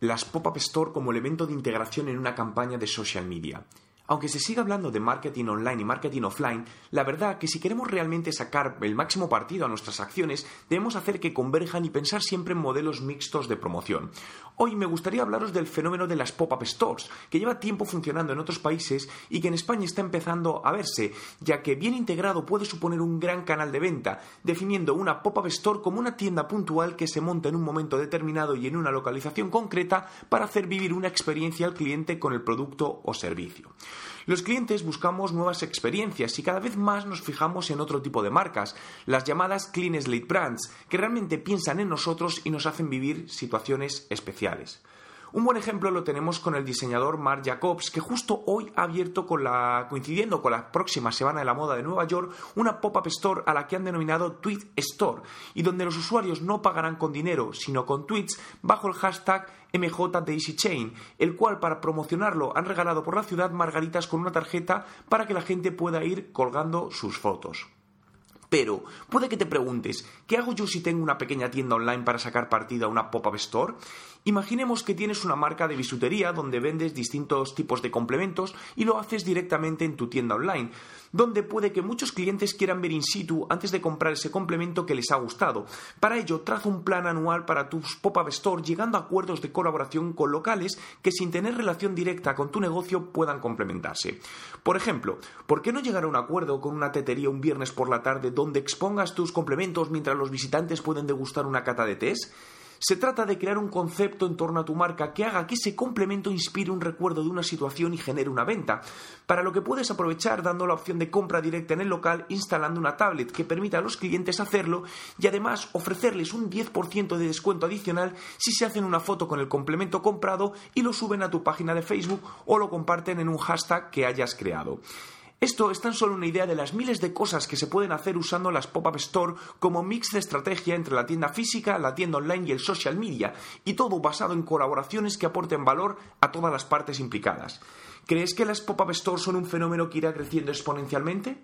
las pop-up store como elemento de integración en una campaña de social media. Aunque se siga hablando de marketing online y marketing offline, la verdad que si queremos realmente sacar el máximo partido a nuestras acciones, debemos hacer que converjan y pensar siempre en modelos mixtos de promoción. Hoy me gustaría hablaros del fenómeno de las pop-up stores, que lleva tiempo funcionando en otros países y que en España está empezando a verse, ya que bien integrado puede suponer un gran canal de venta, definiendo una pop-up store como una tienda puntual que se monta en un momento determinado y en una localización concreta para hacer vivir una experiencia al cliente con el producto o servicio. Los clientes buscamos nuevas experiencias y cada vez más nos fijamos en otro tipo de marcas, las llamadas Clean Slate Brands, que realmente piensan en nosotros y nos hacen vivir situaciones especiales. Un buen ejemplo lo tenemos con el diseñador Marc Jacobs, que justo hoy ha abierto con la, coincidiendo con la próxima Semana de la Moda de Nueva York, una pop-up store a la que han denominado Tweet Store, y donde los usuarios no pagarán con dinero, sino con tweets bajo el hashtag MJDaisyChain, el cual para promocionarlo han regalado por la ciudad margaritas con una tarjeta para que la gente pueda ir colgando sus fotos. Pero puede que te preguntes, ¿qué hago yo si tengo una pequeña tienda online para sacar partido a una pop-up store? Imaginemos que tienes una marca de bisutería donde vendes distintos tipos de complementos y lo haces directamente en tu tienda online, donde puede que muchos clientes quieran ver in situ antes de comprar ese complemento que les ha gustado. Para ello, traza un plan anual para tus pop-up store llegando a acuerdos de colaboración con locales que sin tener relación directa con tu negocio puedan complementarse. Por ejemplo, ¿por qué no llegar a un acuerdo con una tetería un viernes por la tarde donde expongas tus complementos mientras los visitantes pueden degustar una cata de test? Se trata de crear un concepto en torno a tu marca que haga que ese complemento inspire un recuerdo de una situación y genere una venta, para lo que puedes aprovechar dando la opción de compra directa en el local instalando una tablet que permita a los clientes hacerlo y además ofrecerles un 10% de descuento adicional si se hacen una foto con el complemento comprado y lo suben a tu página de Facebook o lo comparten en un hashtag que hayas creado. Esto es tan solo una idea de las miles de cosas que se pueden hacer usando las pop-up store como mix de estrategia entre la tienda física, la tienda online y el social media, y todo basado en colaboraciones que aporten valor a todas las partes implicadas. ¿Crees que las pop-up store son un fenómeno que irá creciendo exponencialmente?